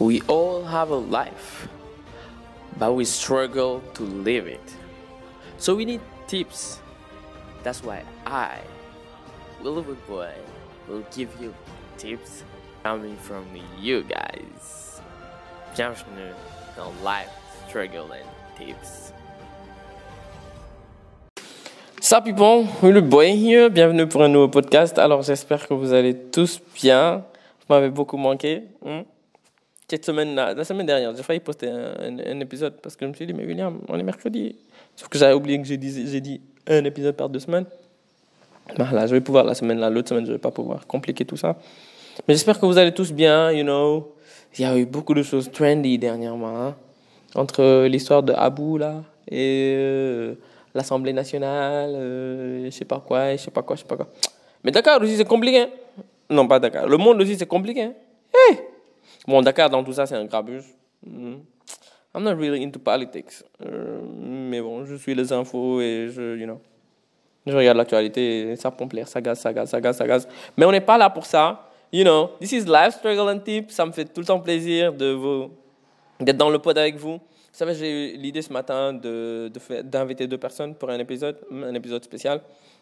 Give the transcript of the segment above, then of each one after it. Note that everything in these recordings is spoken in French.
We all have a life, but we struggle to live it. So we need tips. That's why I, Willow Boy, will give you tips coming from you guys. Bienvenue dans Life Struggle and Tips. Sup people, Willow Boy here. Bienvenue pour un nouveau podcast. Alors j'espère que vous allez tous bien. Vous m'avez beaucoup manqué. hmm? Cette semaine, là, la semaine dernière, j'ai failli poster un, un- un épisode parce que je me suis dit, mais William, on est mercredi. Sauf que j'avais oublié que j'ai dit, un épisode par deux semaines. Bah, là, je vais pouvoir la semaine là, l'autre semaine, je vais pas pouvoir compliquer tout ça. Mais j'espère que vous allez tous bien, you know. Il y a eu beaucoup de choses trendy dernièrement, hein. Entre l'histoire de Abu, là, et euh, l'Assemblée nationale, euh, je sais pas quoi, je sais pas quoi, je sais pas quoi. Mais Dakar aussi, c'est compliqué. hein. Non, pas Dakar. Le monde aussi, c'est compliqué. hein. Bon, Dakar, dans tout ça, c'est un grabuge. Mhm. I'm not really into politics. Euh, mais bon, je suis les infos et je, you know, je regarde l'actualité et ça pompe l'air, ça gaz, ça gaz, ça gaz, ça gaz. Mais on n'est pas là pour ça. You know, this is Life Struggle and Tips. Ça me fait tout le temps plaisir d'être dans le pod avec vous. Vous savez, j'ai eu l'idée ce matin de, d'inviter deux personnes pour un épisode, un épisode spécial.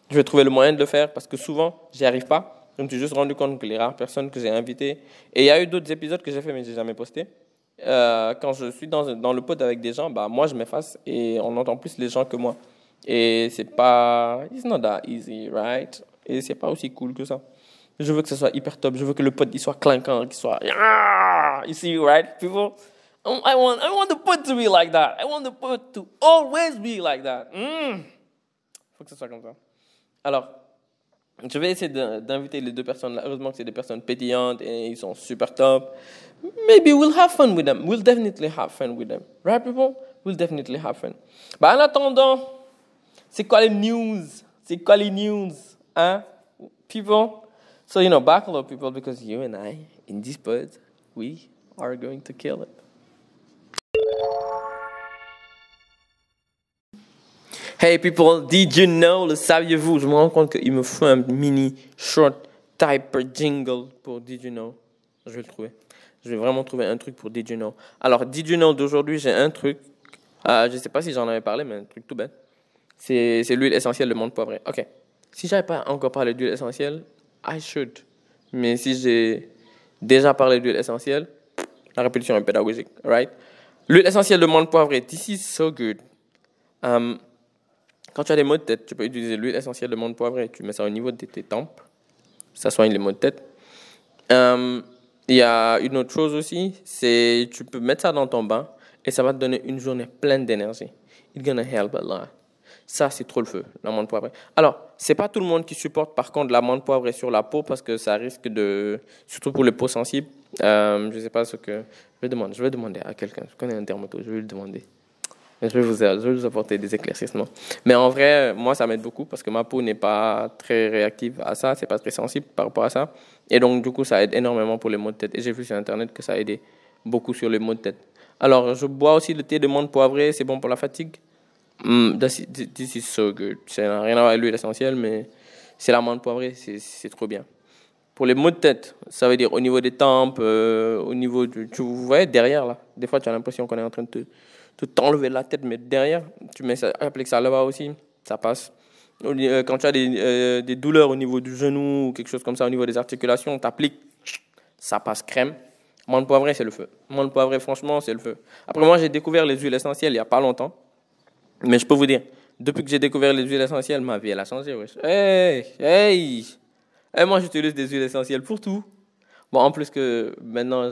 Je vais trouver le moyen de le faire parce que souvent, j'y arrive pas. Je me suis juste rendu compte que les rares personnes que j'ai invitées, et il y a eu d'autres épisodes que j'ai fait mais j'ai jamais posté. Euh, quand je suis dans, dans le pod avec des gens, bah, moi je m'efface et on entend plus les gens que moi. Et c'est pas. It's not that easy, right? Et c'est pas aussi cool que ça. Je veux que ce soit hyper top. Je veux que le pod il soit clinquant, qu'il soit. You see, right, people? Um, I want, I want the pod to be like that. I want the pod to always be like that. Mm. Faut que ce soit comme ça. Alors, je vais essayer d'inviter les deux personnes là. Heureusement que c'est des personnes pétillantes et ils sont super top. Maybe we'll have fun with them. We'll definitely have fun with them. Right, people? We'll definitely have fun. Bah, en attendant, c'est quoi les news? C'est quoi les news? Hein? People? So, you know, buckle up, people, because you and I, in this pod, we are going to kill it. Hey people, did you know, le saviez-vous? Je me rends compte qu'il me faut un mini short type jingle pour Did you know? Je vais le trouver. Je vais vraiment trouver un truc pour Did you know. Alors, Did you know d'aujourd'hui, j'ai un truc. Euh, je sais pas si j'en avais parlé, mais un truc tout bête. C'est c'est l'huile essentielle de menthe poivrée. Ok. Si j'avais pas encore parlé d'huile essentielle, I should. Mais si j'ai déjà parlé d'huile essentielle, la répétition est pédagogique, right? L'huile essentielle de menthe poivrée, this is so good. Um, quand tu as des maux de tête, tu peux utiliser l'huile essentielle de menthe poivrée. Tu mets ça au niveau de tes tempes. Ça soigne les maux de tête. Euh, Il y a une autre chose aussi, c'est tu peux mettre ça dans ton bain et ça va te donner une journée pleine d'énergie. It's gonna help a. Ça, c'est trop le feu, l'amande poivrée. Alors, c'est pas tout le monde qui supporte par contre l'amande poivrée sur la peau parce que ça risque de, surtout pour les peaux sensibles. Euh, je sais pas ce que je vais demander. Je vais demander à quelqu'un. Je connais un dermatologue. Je vais lui demander. Je vais, vous, apporter des éclaircissements. Mais en vrai, moi, ça m'aide beaucoup parce que ma peau n'est pas très réactive à ça, c'est pas très sensible par rapport à ça. Et donc, du coup, ça aide énormément pour les maux de tête. Et j'ai vu sur Internet que ça aidait beaucoup sur les maux de tête. Alors, je bois aussi le thé de menthe poivrée, c'est bon pour la fatigue? Mm, this, is- so good. Ça n'a rien à voir avec l'huile essentielle, mais c'est la menthe poivrée, c'est trop bien. Pour les maux de tête, ça veut dire au niveau des tempes, euh, au niveau du. Tu voyez derrière là Des fois, tu as l'impression qu'on est en train de te te t'enlever la tête, mais derrière, tu mets ça, applique ça là-bas aussi, ça passe. Euh, Quand tu as des, euh, des douleurs au niveau du genou ou quelque chose comme ça, au niveau des articulations, tu appliques, ça passe crème. Menthe poivrée, c'est le feu. Menthe poivrée, franchement, c'est le feu. Après, moi, j'ai découvert les huiles essentielles il n'y a pas longtemps. Mais je peux vous dire, depuis que j'ai découvert les huiles essentielles, ma vie, elle a changé. wesh. Hey, hey, hey, moi, j'utilise des huiles essentielles pour tout. Bon, en plus que maintenant,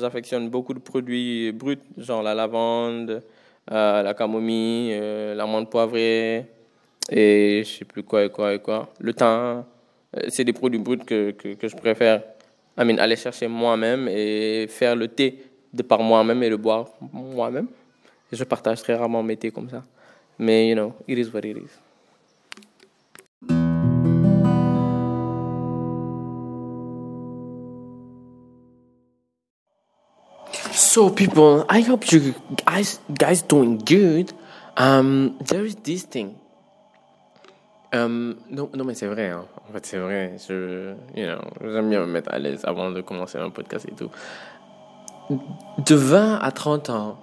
j'affectionne beaucoup de produits bruts, genre la lavande, euh, la camomille, euh, l'amande poivrée, et je sais plus quoi et quoi et quoi. Le thym, euh, c'est des produits bruts que, que, je préfère I mean, aller chercher moi-même et faire le thé de par moi-même et le boire moi-même. Je partage très rarement mes thés comme ça. Mais, you know, it is what it is. So, people, I hope you guys guys doing good. Um, there is this thing. Um, non, mais c'est vrai. Hein. En fait, c'est vrai. Je, you know, j'aime bien me mettre à l'aise avant de commencer un podcast et tout. de 20 à 30 ans,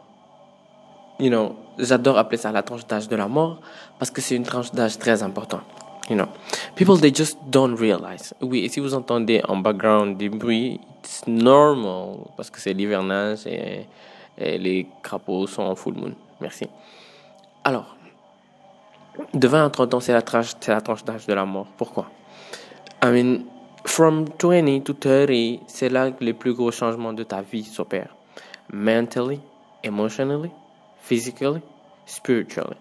you know, j'adore appeler ça la tranche d'âge de la mort parce que c'est une tranche d'âge très importante. You know, people they just don't realize. Oui, et si vous entendez en background des bruits, it's normal parce que c'est l'hivernage et, et, les crapauds sont en full moon. Merci. Alors, de 20 à 30 ans, c'est la tranche, c'est la tranche d'âge de la mort. Pourquoi? I mean, from 20 to 30, c'est là que les plus gros changements de ta vie s'opèrent. Mentally, emotionally, physically, spiritually.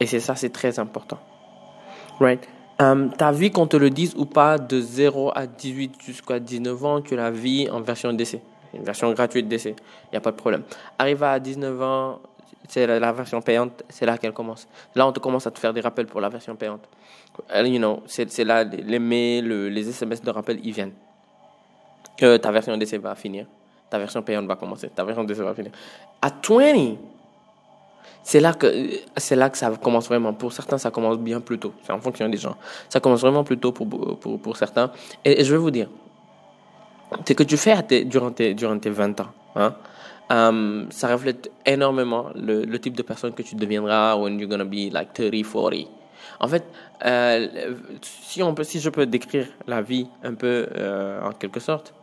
Et c'est ça, c'est très important. Right? Um, ta vie, qu'on te le dise ou pas, de 0 à 18 jusqu'à 19 ans, tu la vis en version d'essai. Une version gratuite d'essai. Il n'y a pas de problème. Arrive à 19 ans, c'est la, version payante, c'est là qu'elle commence. Là, on te commence à te faire des rappels pour la version payante. You know, c'est là, les mails, les SMS de rappel, ils viennent. Que ta version d'essai va finir. Ta version payante va commencer. Ta version d'essai va finir. À 20, c'est là que là que ça commence vraiment. Pour certains, ça commence bien plus tôt. C'est en fonction des gens. Ça commence vraiment plus tôt pour, pour, pour certains. Et, je vais vous dire, ce que tu fais durant, tes, durant tes 20 ans, hein, um, ça reflète énormément le, le, type de personne que tu deviendras when you're gonna be like 30, 40. En fait, euh, si, on peut, si je peux décrire la vie un peu euh, en quelque sorte,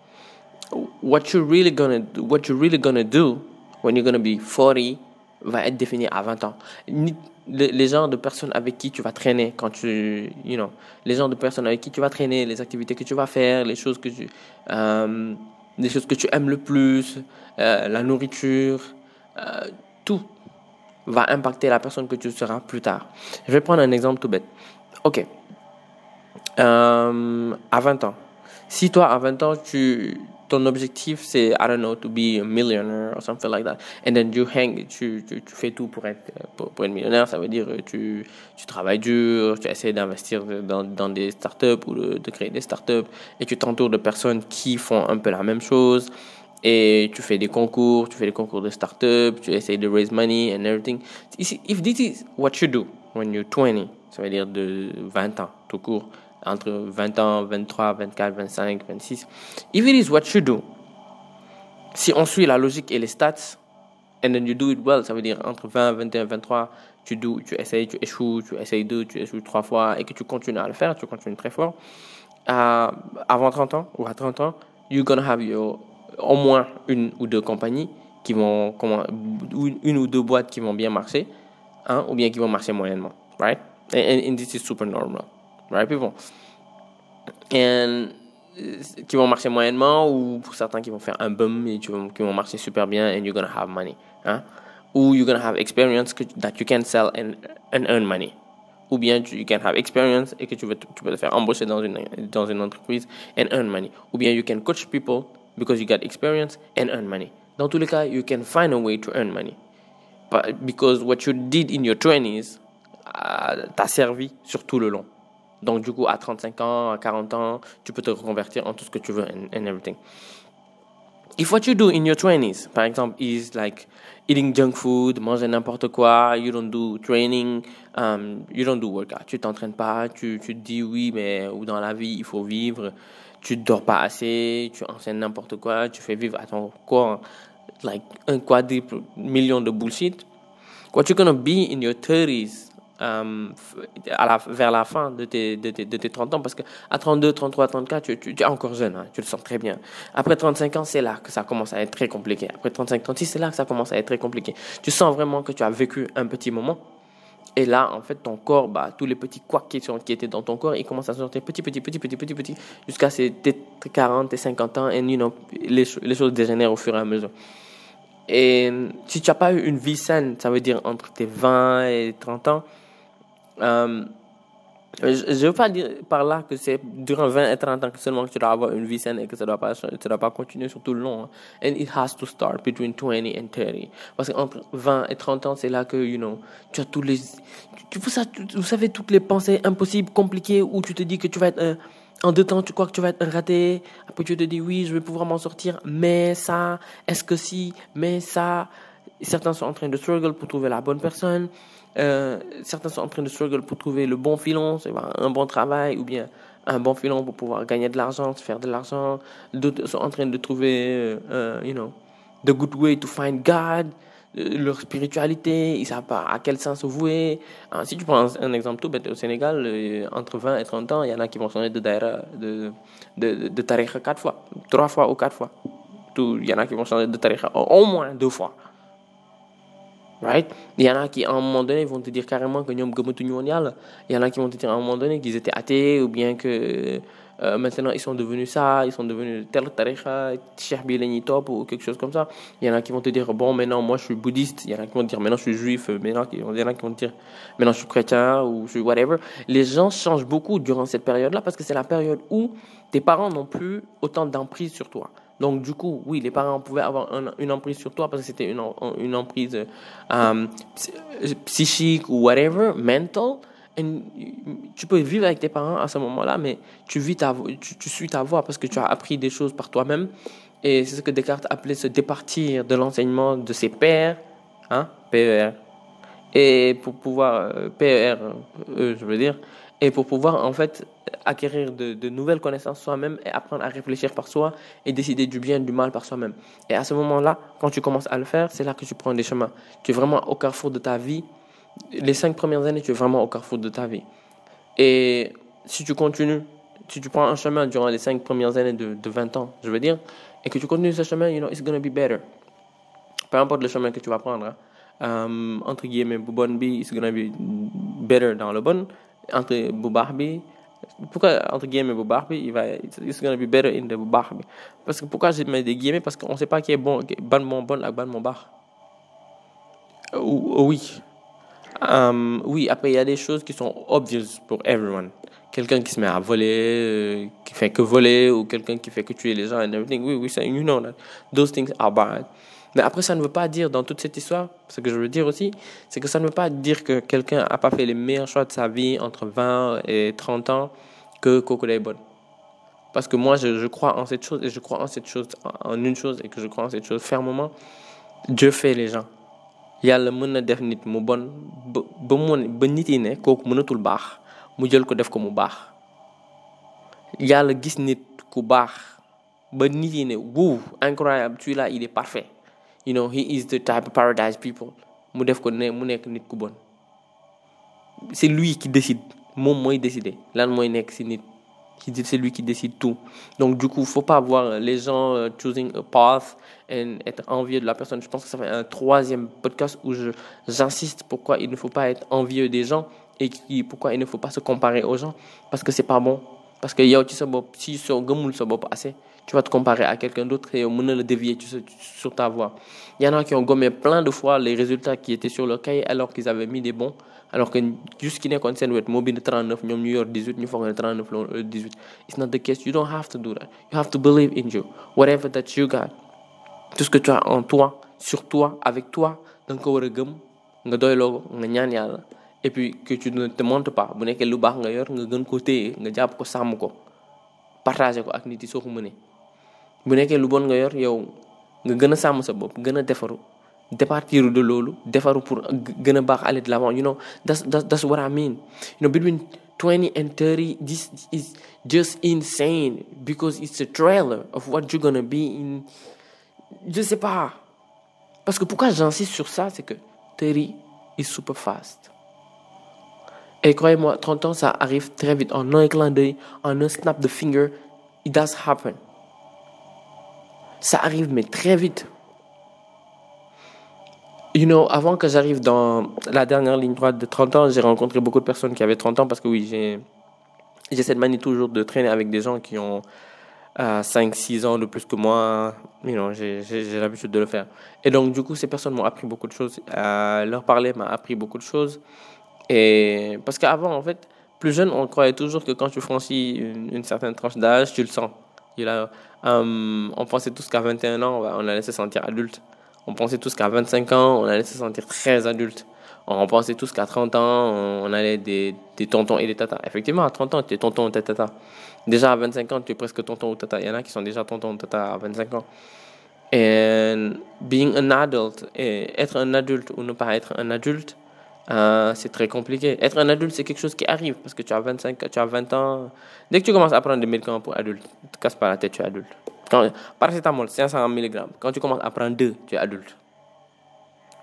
what you're really gonna, what you're really gonna do when you're gonna be 40 va être défini à 20 ans. Les, les, genres de personnes avec qui tu vas traîner quand tu, you know, les genres de personnes avec qui tu vas traîner, les activités que tu vas faire, les choses que tu, euh, choses que tu aimes le plus, euh, la nourriture, euh, tout va impacter la personne que tu seras plus tard. Je vais prendre un exemple tout bête. Ok. À 20 ans. Si toi, à 20 ans, tu, ton objectif c'est I don't know to be a millionaire or something like that and then you hang tu, tu, tu fais tout pour être pour, pour, être millionnaire ça veut dire tu tu travailles dur tu essaies d'investir dans, dans des startups ou de, de créer des startups et tu t'entoures de personnes qui font un peu la même chose et tu fais des concours tu fais des concours de startups tu essaies de raise money and everything. If this is what you do when you're 20 ça veut dire de 20 ans tout court entre 20 ans, 23, 24, 25, 26. If it is what you do, si on suit la logique et les stats, and then you do it well, ça veut dire entre 20, 21, 23, tu, do, tu essayes, tu échoues, tu essayes deux, tu échoues trois fois, et que tu continues à le faire, tu continues très fort, euh, avant 30 ans ou à 30 ans, you're gonna have au moins une ou deux compagnies qui vont, comment, une ou deux boîtes qui vont bien marcher, hein, ou bien qui vont marcher moyennement, right? And, and this is super normal right people. And qui vont marcher moyennement ou pour certains qui vont faire un boom et qui vont, marcher super bien and you're gonna have money hein? ou you're gonna have experience that you can sell and, and earn money. Ou bien tu you can have experience et que tu, veux, tu peux te faire embaucher dans une, dans une entreprise and earn money. Ou bien you can coach people because you got experience and earn money. Dans tous les cas you can find a way to earn money. But because what you did in your 20s uh, t'a servi sur tout le long donc, du coup, à 35 ans, à 40 ans, tu peux te reconvertir en tout ce que tu veux and, and everything. If what you do in your 20s, par exemple, is like eating junk food, manger n'importe quoi, you don't do training, um, you don't do workout, tu t'entraînes pas, tu, tu te dis oui, mais ou dans la vie, il faut vivre, tu dors pas assez, tu enseignes n'importe quoi, tu fais vivre à ton corps like un quadruple million de bullshit. What you're gonna be in your 30s euh, à la, vers la fin de tes, de, tes, de tes 30 ans, parce que à 32, 33, 34, tu, tu, es encore jeune, hein, tu le sens très bien. Après 35 ans, c'est là que ça commence à être très compliqué. Après 35, 36, c'est là que ça commence à être très compliqué. Tu sens vraiment que tu as vécu un petit moment. Et là, en fait, ton corps, bah, tous les petits couacs qui, étaient dans ton corps, ils commencent à sortir petit, petit, petit, petit, petit, petit, jusqu'à tes 40, tes 50 ans, et you les, les choses dégénèrent au fur et à mesure. Et si tu n'as pas eu une vie saine, ça veut dire entre tes 20 et 30 ans, euh, je ne veux pas dire par là que c'est durant 20 et 30 ans que seulement que tu dois avoir une vie saine et que ça ne doit, pas, doit pas continuer sur tout le long. Hein. And it has to start between 20 and 30. Parce qu'entre 20 et 30 ans, c'est là que, you know, tu as tous les... Tu, vous, savez, toutes les pensées impossibles, compliquées, où tu te dis que tu vas être... Euh, en deux temps, tu crois que tu vas être raté. Après, tu te dis, oui, je vais pouvoir m'en sortir. Mais ça, est-ce que si, mais ça... Certains sont en train de struggle pour trouver la bonne personne. Euh, certains sont en train de struggle pour trouver le bon filon, un bon travail ou bien un bon filon pour pouvoir gagner de l'argent, se faire de l'argent. D'autres sont en train de trouver, euh, you know, the good way to find God, euh, leur spiritualité, ils savent pas à quel sens se vouer. Ah, si tu prends un, exemple tout au Sénégal, euh, entre 20 et 30 ans, il y en a qui vont changer de daïra, de, de, quatre fois, trois fois ou quatre fois. Il y en a qui vont changer de tariqa au moins deux fois. Right? Il y en a qui, à un moment donné, vont te dire carrément que nous Il y en a qui vont te dire à un moment donné qu'ils étaient athées ou bien que euh, maintenant ils sont devenus ça, ils sont devenus tel tariqa, top ou quelque chose comme ça. Il y en a qui vont te dire bon maintenant moi je suis bouddhiste, il y en a qui vont te dire maintenant je suis juif, maintenant il y en a qui vont te dire maintenant je suis chrétien ou je suis whatever. Les gens changent beaucoup durant cette période-là parce que c'est la période où tes parents n'ont plus autant d'emprise sur toi. Donc, du coup, oui, les parents pouvaient avoir une emprise sur toi parce que c'était une, emprise euh, psychique ou whatever, mental. Tu peux vivre avec tes parents à ce moment-là, mais tu, vis ta, tu, tu, suis ta voix parce que tu as appris des choses par toi-même. Et c'est ce que Descartes appelait se départir de l'enseignement de ses pères, hein, PER. Et pour pouvoir, euh, PER, euh, je veux dire, et pour pouvoir en fait acquérir de, nouvelles connaissances soi-même et apprendre à réfléchir par soi et décider du bien et du mal par soi-même. Et à ce moment-là, quand tu commences à le faire, c'est là que tu prends des chemins. Tu es vraiment au carrefour de ta vie. Les cinq premières années, tu es vraiment au carrefour de ta vie. Et si tu continues, si tu prends un chemin durant les cinq premières années de, de 20 ans, je veux dire, et que tu continues ce chemin, you know, it's to be better. Peu importe le chemin que tu vas prendre, hein. um, entre guillemets, bon it's going to be better dans le bon entre bu baax bi pourquoi entre guillemets bu il va it's gonna be better in the parce que pourquoi je mets des guillemets? Parce qu'on sait pas qui est bon ban moo bon ak ban moo baax. Oui. Um, oui après il y a des choses qui sont obvious pour everyone. Quelqu'un qui se met à voler qui fait que voler ou quelqu'un qui fait que tuer les gens and everything oui oui you know that. Those things are bad mais après, ça ne veut pas dire, dans toute cette histoire, ce que je veux dire aussi, c'est que ça ne veut pas dire que quelqu'un n'a pas fait les meilleurs choix de sa vie entre 20 et 30 ans que Coco est bonne. Parce que moi, je, je, crois en cette chose, et je crois en cette chose, en une chose, et que je crois en cette chose fermement. Dieu fait les gens. yàlla mën na def nit mu bon ba ba mu ba nit yi ne kooku mënatul baax mu jël ko def ko mu baax yàlla gis nit ku baax ba nit yi ne wuu incroyable celui-là il est parfait you know he is the type of paradise people. Mu def ko ne mu nekk nit ku bon. C'est lui qui décide. Moom mooy décider lan mooy nekk nit. C'est lui qui décide tout. Donc du coup faut pas voir les gens uh, choosing a path et être envieux de la personne. Je pense que ça fait un troisième podcast où je j'insiste pourquoi il ne faut pas être envieux des gens et pourquoi il ne faut pas se comparer aux gens. Parce que c'est pas bon. Parce que yow ci sa bopp si soo gëmul assez tu vas te comparer à quelqu'un d'autre et on le dévier sur ta voie. Il y en a qui ont gommé plein de fois les résultats qui étaient sur leur cahier alors qu'ils avaient mis des bons. Alors que jusqu'à ce qu'on soit mobile 39, nous New York 18, nous faisons 39, 18. It's not the case. You don't have to do that. You have to believe in you. Whatever that you got. Tout ce que tu as en toi, sur toi, avec toi, donc ko wara gëm nga doylo nga ñaan et puis que tu ne te montres pas bu nekké lu bax nga yor nga gën ko téye nga japp ko sam ko partager ko ak nit yi soko mëne bu nekkee lu bon nga yor yow nga gën a sàmm sa bopp gën a defaru départir de loolu defaru pour gën a baax aller de l'avant you know that's, that's, that's what I mean. You know between 20 and 30 this is just insane because it's a trailer of what you're gonna be in je sais pas. Parce que pourquoi j'insiste sur ça c'est que 30 is super fast. Et croyez-moi 30 ans ça arrive très vite. En un clin d'œil en un snap de finger it does happen ça arrive, mais très vite. You know, avant que j'arrive dans la dernière ligne droite de 30 ans, j'ai rencontré beaucoup de personnes qui avaient 30 ans parce que oui, j'ai, cette manie toujours de traîner avec des gens qui ont euh, 5-6 ans de plus que moi. You know, j'ai, j'ai, l'habitude de le faire. Et donc, du coup, ces personnes m'ont appris beaucoup de choses. Euh, leur parler m'a appris beaucoup de choses. Et parce qu'avant, en fait, plus jeune, on croyait toujours que quand tu franchis une, une certaine tranche d'âge, tu le sens. Il a, um, on pensait tous qu'à 21 ans, on allait se sentir adulte. On pensait tous qu'à 25 ans, on allait se sentir très adulte. On pensait tous qu'à 30 ans, on allait des, des tontons et des tatas. Effectivement, à 30 ans, tu es tonton ou tata. Déjà à 25 ans, tu es presque tonton ou tata. Il y en a qui sont déjà tonton ou tata à 25 ans. Et being an adult, et être un adulte ou ne pas être un adulte, euh, c'est très compliqué. Être un adulte, c'est quelque chose qui arrive parce que tu as 25, tu as 20 ans. Dès que tu commences à prendre des médicaments pour adultes, ne te casse pas la tête, tu es adulte. Quand, paracétamol, 500 mg. Quand tu commences à prendre 2, tu es adulte.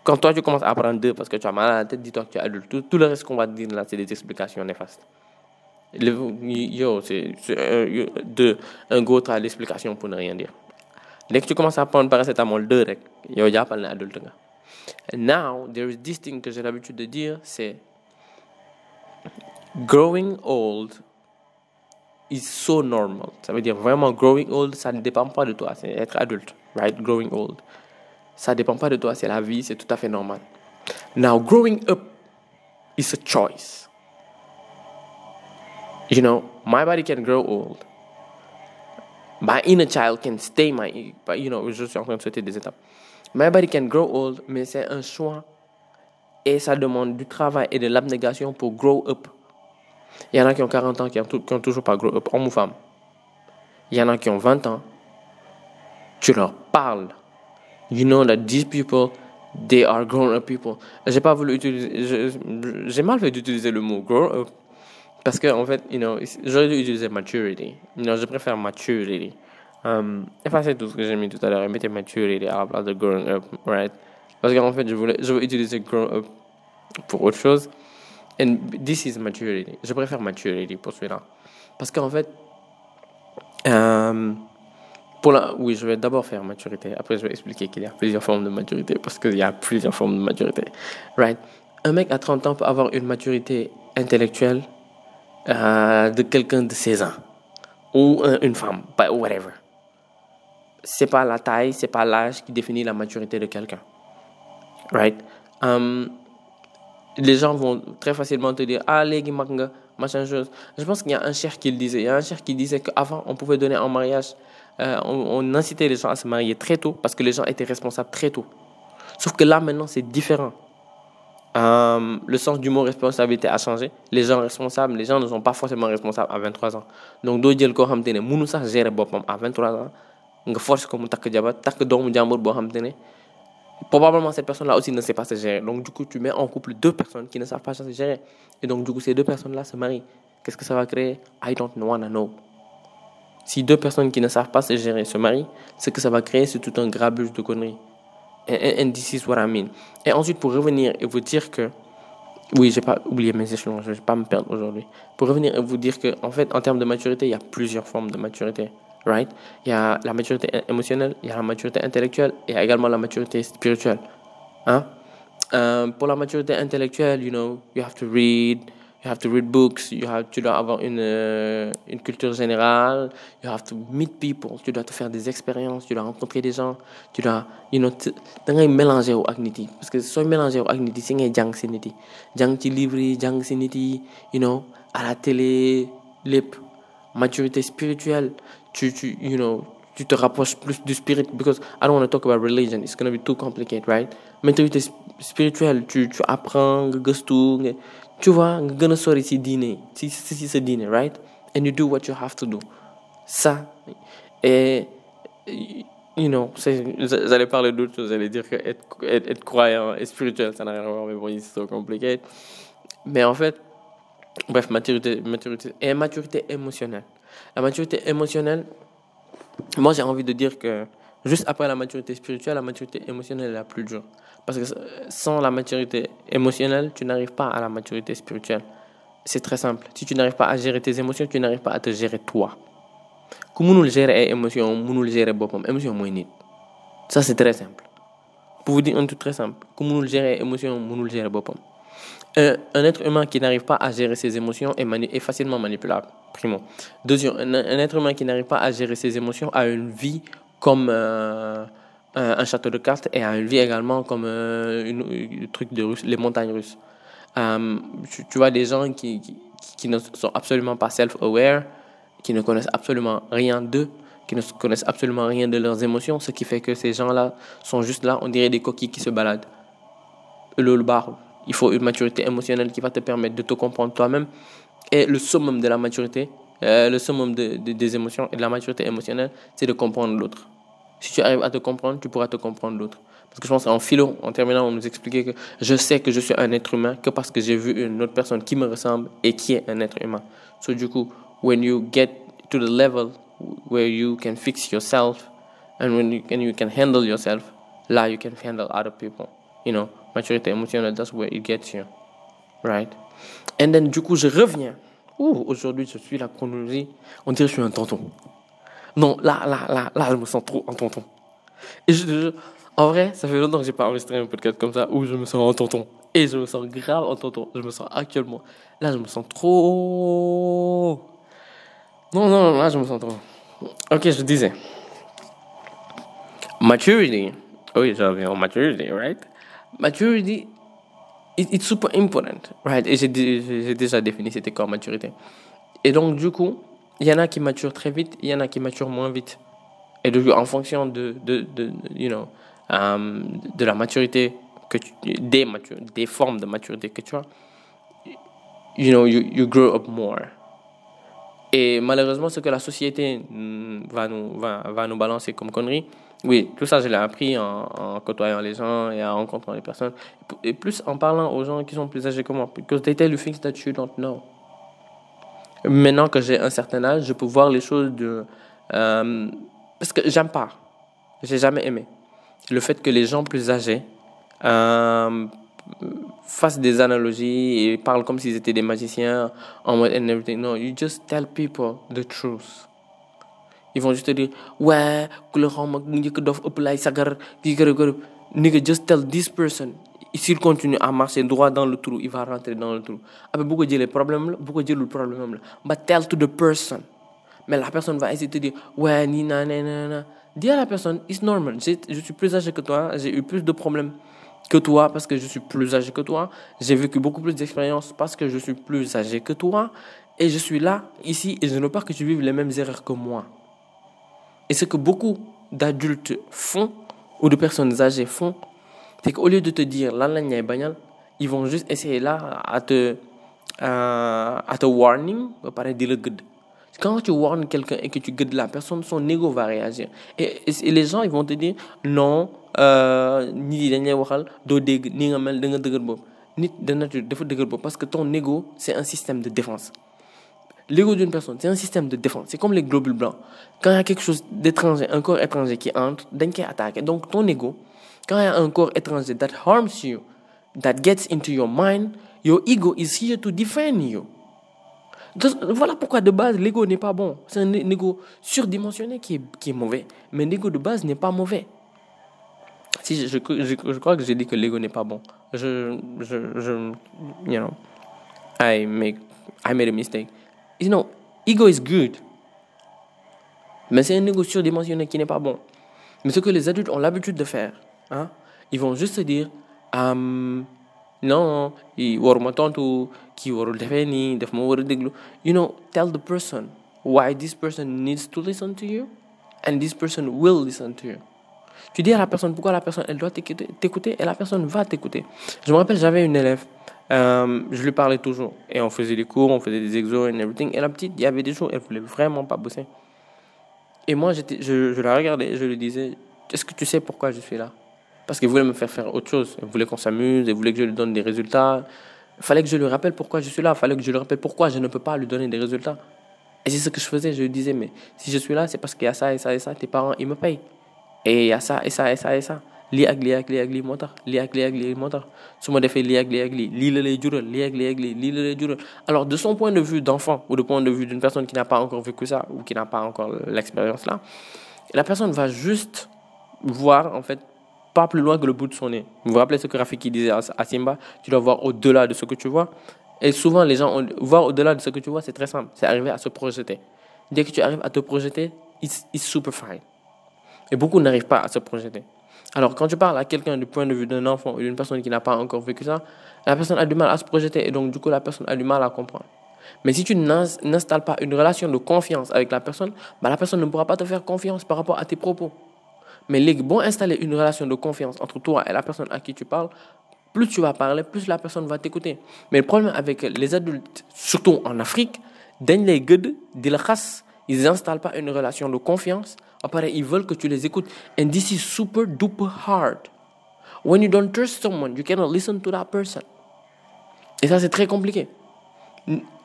Quand toi, tu commences à prendre 2 parce que tu as mal à la tête, dis-toi que tu es adulte. Tout, tout le reste qu'on va te dire là, c'est des explications néfastes. Yo, c'est de un gros travail d'explication pour ne rien dire. Dès que tu commences à prendre paracétamol 2, yo, y a pas adulte. And now, there is this thing que j'ai l'habitude de dire, c'est growing old is so normal. Ça veut dire vraiment growing old, ça ne dépend pas de toi, c'est être adulte, right? Growing old. Ça ne dépend pas de toi, c'est la vie, c'est tout à fait normal. Now, growing up is a choice. You know, my body can grow old. My inner child can stay my, you know, je suis en train de sauter des étapes. My body can grow old, mais c'est un choix et ça demande du travail et de l'abnégation pour grow up. Il y en a qui ont 40 ans qui n'ont toujours pas grow up, homme ou femme. Il y en a qui ont 20 ans. Tu leur parles. You know that these people, they are grown up people. J'ai pas voulu utiliser, j'ai mal fait d'utiliser le mot grow up. Parce que, en fait, you know, j'aurais dû utiliser maturity. You know, je préfère maturity. Um, effacez tout ce que j'ai mis tout à l'heure et mettez maturity à la place de growing up, right? Parce qu'en fait, je voulais, je veux utiliser grow up pour autre chose. And this is maturity. Je préfère maturity pour celui-là. Parce qu'en fait, euh, pour la, oui, je vais d'abord faire maturité. Après, je vais expliquer qu'il y a plusieurs formes de maturité. Parce qu'il y a plusieurs formes de maturité. Right? Un mec à 30 ans peut avoir une maturité intellectuelle euh, de quelqu'un de 16 ans. Ou une femme, whatever. C'est pas la taille, c'est pas l'âge qui définit la maturité de quelqu'un. Right? Um, les gens vont très facilement te dire ah les machin chose. Je pense qu'il y a un cher qui le disait. Il y a un cher qui disait qu'avant on pouvait donner en mariage euh, on, incitait les gens à se marier très tôt parce que les gens étaient responsables très tôt. Sauf que là maintenant c'est différent. Euh, le sens du mot responsabilité a changé. Les gens responsables les gens ne sont pas forcément responsables à 23 ans. Donc mënu sax gérer boppam à 23 ans nga force ko mu takk jabar takk doomu jàmbur boo xam te ne probablement cette personne-là aussi ne sait pas se gérer. Donc, du coup, tu mets en couple deux personnes qui ne savent pas se gérer. Et donc, du coup, ces deux personnes-là se marient. Qu'est-ce que ça va créer? I don't wanna know. Si deux personnes qui ne savent pas se gérer se marient, ce que ça va créer, c'est tout un grabuge de conneries. And, and, this is what I mean. Et ensuite, pour revenir et vous dire que. Oui, j'ai pas oublié mes échelons, je vais pas me perdre aujourd'hui. Pour revenir et vous dire que, en fait, en termes de maturité, il y a plusieurs formes de maturité right? Il y a la maturité émotionnelle, il y a la maturité intellectuelle, et il y a également la maturité spirituelle. Hein? Euh, pour la maturité intellectuelle, you know, you have to read, you have to read books, you have, tu dois avoir une, euh, une culture générale, you have to meet people, tu dois te faire des expériences, tu dois rencontrer des gens, tu dois, you know, da ngay mélanger wu ak nit yi parce que si ngay jàng si nit yi jàng ci livre yi jàng you know à la télé lépp maturité spirituelle tu, tu, you know, tu te rapproches plus du spirit because I don't want to talk about religion. It's going to be too complicated, right? Maturité spirituelle, tu, tu apprends, tu, vois, nga gën a sori si diine si si si diine, right? And you do what you have to do. Ça, et, you know, j'allais parler d'autre chose, j'allais dire que être, être, être, croyant et spirituel, ça n'a rien à voir, mais bon, c'est so compliqué. Mais en fait, bref, maturité, maturité, et maturité émotionnelle. La maturité émotionnelle, moi j'ai envie de dire que juste après la maturité spirituelle, la maturité émotionnelle est la plus dure. Parce que sans la maturité émotionnelle, tu n'arrives pas à la maturité spirituelle. C'est très simple. Si tu n'arrives pas à gérer tes émotions, tu n'arrives pas à te gérer toi. Comment nous gérer les émotions, nous gérer bopam, émotion moins nit. Ça c'est très simple. Pour vous dire un truc très simple. Comment nous gérer les émotions, nous gérer. Un, un, être humain qui n'arrive pas à gérer ses émotions est, facilement manipulable. Primo. Deuxième, un, être humain qui n'arrive pas à gérer ses émotions a une vie comme euh, un, château de cartes et a une vie également comme euh, une, truc de russe, les montagnes russes. Euh, tu, vois des gens qui, qui, ne sont absolument pas self-aware, qui ne connaissent absolument rien d'eux, qui ne connaissent absolument rien de leurs émotions, ce qui fait que ces gens-là sont juste là, on dirait des coquilles qui se baladent. Le il faut une maturité émotionnelle qui va te permettre de te comprendre toi-même. Et le summum de la maturité, euh, le summum de, de, des émotions et de la maturité émotionnelle, c'est de comprendre l'autre. Si tu arrives à te comprendre, tu pourras te comprendre l'autre. Parce que je pense qu'en philo, en terminant, on nous expliquait que je sais que je suis un être humain que parce que j'ai vu une autre personne qui me ressemble et qui est un être humain. So du coup, when you get to the level where you can fix yourself and when you can, you can handle yourself, là, you can handle other people. You know, maturité émotionnelle, that's where it gets you. Right? And then, du coup, je reviens. Ouh, aujourd'hui, je suis la chronologie. On dirait que je suis un tonton. Non, là, là, là, là, je me sens trop un tonton. Et je, en vrai, ça fait longtemps que j'ai pas enregistré un podcast comme ça où je me sens un tonton. Et je me sens grave en tonton. Je me sens actuellement. Là, je me sens trop. Non, non, là, je me sens trop. Ok, je disais. Maturity. Oui, j'avais en maturity, right? Maturity, it, it's super important, right? Et j'ai déjà défini c'était quoi maturité. Et donc, du coup, il y en a qui maturent très vite, il y en a qui maturent moins vite. Et donc, en fonction de, de, de you know, um, de la maturité que des, des formes de maturité que tu as, you know, you, you grow up more. Et malheureusement, ce que la société mm, va nous, va, va nous balancer comme connerie, oui, tout ça, je l'ai appris en, côtoyant les gens et en rencontrant les personnes. Et plus en parlant aux gens qui sont plus âgés que moi. Because they tell you things that you don't know. Maintenant que j'ai un certain âge, je peux voir les choses de... Euh, parce que j'aime pas. J'ai jamais aimé. Le fait que les gens plus âgés euh, fassent des analogies et parlent comme s'ils étaient des magiciens en mode and everything. No, you just tell people the truth. Ils vont juste te dire, ouais, just tell this person. S'il continue à marcher droit dans le trou, il va rentrer dans le trou. Après, beaucoup de problème, beaucoup de problème. But tell to the person. Mais la personne va essayer de te dire, ouais, ni na, na, na, na. Dis à la personne, it's normal. Je suis plus âgé que toi, j'ai eu plus de problèmes que toi parce que je suis plus âgé que toi. J'ai vécu beaucoup plus d'expériences parce que je suis plus âgé que toi. Et je suis là, ici, et je ne veux pas que tu vives les mêmes erreurs que moi. Et ce que beaucoup d'adultes font, ou de personnes âgées font, c'est qu'au lieu de te dire, là, ils vont juste essayer là à te, à te warning, pareil, dire le good. Quand tu warnes quelqu'un et que tu guides la personne, son ego va réagir. Et, les gens, ils vont te dire, non, ni dañ waxal do ni parce que ton ego c'est un système de défense l'ego d'une personne c'est un système de défense c'est comme les globules blancs quand il y a quelque chose d'étranger un corps étranger qui entre dañ koy attaquer donc ton ego quand il y a un corps étranger that harms you that gets into your mind your ego is here to defend you voilà pourquoi de base l'ego n'est pas bon. C'est un ego surdimensionné qui est, qui est mauvais. Mais l'ego de base n'est pas mauvais. Si je, je, je, crois que j'ai dit que l'ego n'est pas bon. Je, je, je, you know, I make, I made a mistake. You know, ego is good. Mais c'est un ego surdimensionné qui n'est pas bon. Mais ce que les adultes ont l'habitude de faire, hein, ils vont juste dire, um, non waruma tontu kii warul defee nii daf ma war a déglu you know tell the person why this person needs to listen to you and this person will listen to you tu dis à la personne pourquoi la personne elle doit t'écouter et la personne va t'écouter je me rappelle j'avais une élève euh, je lui parlais toujours et on faisait des cours on faisait des exos and everything et la petite il y avait des jours elle voulait vraiment pas bosser et moi je, la regardais je lui disais est-ce que tu sais pourquoi je suis là? Parce qu'il voulait me faire faire autre chose. Il voulait qu'on s'amuse, il voulait que je lui donne des résultats. Fallait que je lui rappelle pourquoi je suis là. Fallait que je lui rappelle pourquoi je ne peux pas lui donner des résultats. Et c'est ce que je faisais. Je lui disais, mais si je suis là, c'est parce qu'il y a ça et ça et ça. Tes parents, ils me payent. Et il y a ça et ça et ça et ça. Lii ak lii ak lii ak lii moo tax lii ak lii ak lii moo tax ak ak la lay jural ak ak alors de son point de vue d'enfant ou de point de vue d'une personne qui n'a pas encore vécu ça ou qui n'a pas encore l'expérience là la personne va juste voir en fait pas plus loin que le bout de son nez. Vous vous rappelez ce que Rafiki disait à Simba? Tu dois voir au-delà de ce que tu vois. Et souvent, les gens, ont, voir au-delà de ce que tu vois, c'est très simple. C'est arriver à se projeter. Dès que tu arrives à te projeter, it's, it's super fine. Et beaucoup n'arrivent pas à se projeter. Alors, quand tu parles à quelqu'un du point de vue d'un enfant ou d'une personne qui n'a pas encore vécu ça, la personne a du mal à se projeter et donc, du coup, la personne a du mal à comprendre. Mais si tu n'installes pas une relation de confiance avec la personne, bah, la personne ne pourra pas te faire confiance par rapport à tes propos. Mais les bon installer une relation de confiance entre toi et la personne à qui tu parles, plus tu vas parler, plus la personne va t'écouter. Mais le problème avec les adultes, surtout en Afrique, ils n'installent pas une relation de confiance. Après, ils veulent que tu les écoutes. And this is super duper hard. When you don't trust someone, you cannot listen to that person. Et ça, c'est très compliqué.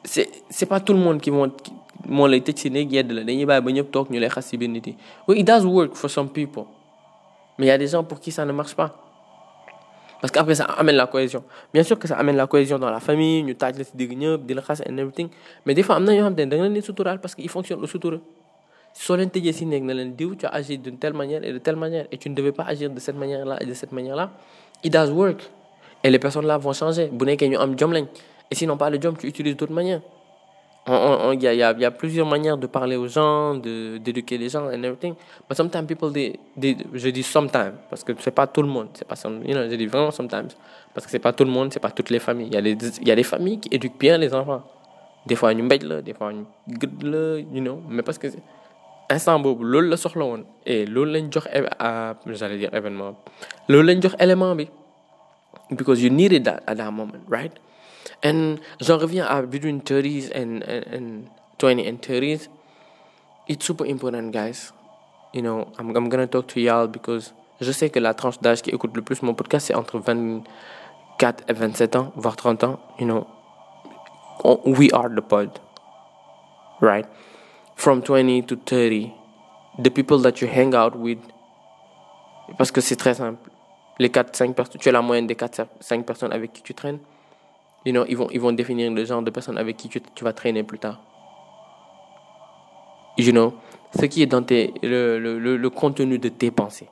c'est c'est pas tout le monde qui vont moo lay tëj si néeg yedd la dañuy bàyyi ba ñëpp toog ñu lay xas si oui it does work for some people mais il y a des gens pour qui ça ne marche pas parce que après ça amène la cohésion bien sûr que ça amène la cohésion dans la famille ñu taaj la si digg ñëpp la xas and everything mais des fois am na ñoo xam te ne da nga parce que il fonctionne au sutura si tu as agi d'une telle manière et de telle manière et tu ne devais pas agir de cette manière là et de cette manière là it does work et les personnes là vont changer et sinon pas de jom tu utilises d'autres manières il y a, plusieurs manières de parler aux gens, d'éduquer les gens and everything. But sometimes people, they, they, je dis sometimes, parce que c'est pas tout le monde. Pas, you know, je dis vraiment sometimes. Parce que c'est pas tout le monde, c'est pas toutes les familles. Il y, a des, familles qui éduquent bien les enfants. Des fois, ñu mbéj des fois, ñu gëdd la, you know. Mais parce que instant boobu loolu la soxla woon et loolu lañ jox j'allais dire événement loolu lañ jox élément bi because you needed that at that moment right? And j'en reviens à between 30s and, and, and 20 and 30s. It's super important, guys. You know, I'm, I'm gonna talk to y'all because je sais que la tranche d'âge qui écoute le plus mon podcast, c'est entre 24 et 27 ans, voire 30 ans. You know, we are the pod, right? From 20 to 30, the people that you hang out with, parce que c'est très simple. Les 4-5 personnes, tu es la moyenne des 4-5 personnes avec qui tu traînes. You know, ils, vont, ils vont définir le genre de personne avec qui tu, tu vas traîner plus tard. You know, ce qui est dans tes, le, le, le contenu de tes pensées,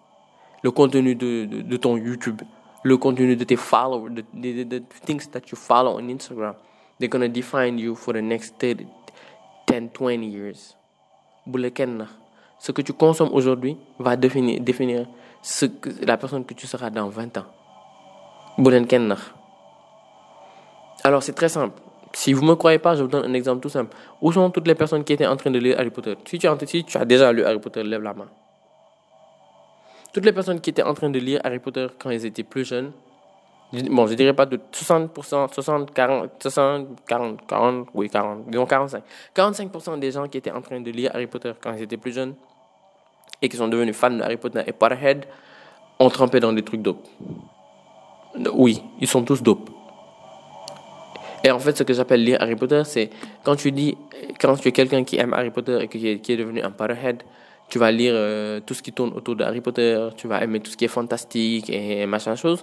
le contenu de, de, de, ton YouTube, le contenu de tes followers, the, the, the things that you follow on Instagram, they're gonna define you for the next 30, 10, 20 years. Ce que tu consommes aujourd'hui va définir, définir ce que, la personne que tu seras dans 20 ans. Alors, c'est très simple. Si vous ne me croyez pas, je vous donne un exemple tout simple. Où sont toutes les personnes qui étaient en train de lire Harry Potter? Si tu, si tu as déjà lu Harry Potter, lève la main. Toutes les personnes qui étaient en train de lire Harry Potter quand ils étaient plus jeunes, bon, je dirais pas de 60%, 60, 40, 60, 40, 40, oui, 40, disons 45. 45% des gens qui étaient en train de lire Harry Potter quand ils étaient plus jeunes et qui sont devenus fans de Harry Potter et Potterhead ont trempé dans des trucs dope. Oui, ils sont tous dope. Et en fait, ce que j'appelle lire Harry Potter, c'est quand tu dis, quand tu es quelqu'un qui aime Harry Potter et qui est, qui est devenu un Potterhead, tu vas lire euh, tout ce qui tourne autour de Harry Potter, tu vas aimer tout ce qui est fantastique et machin chose.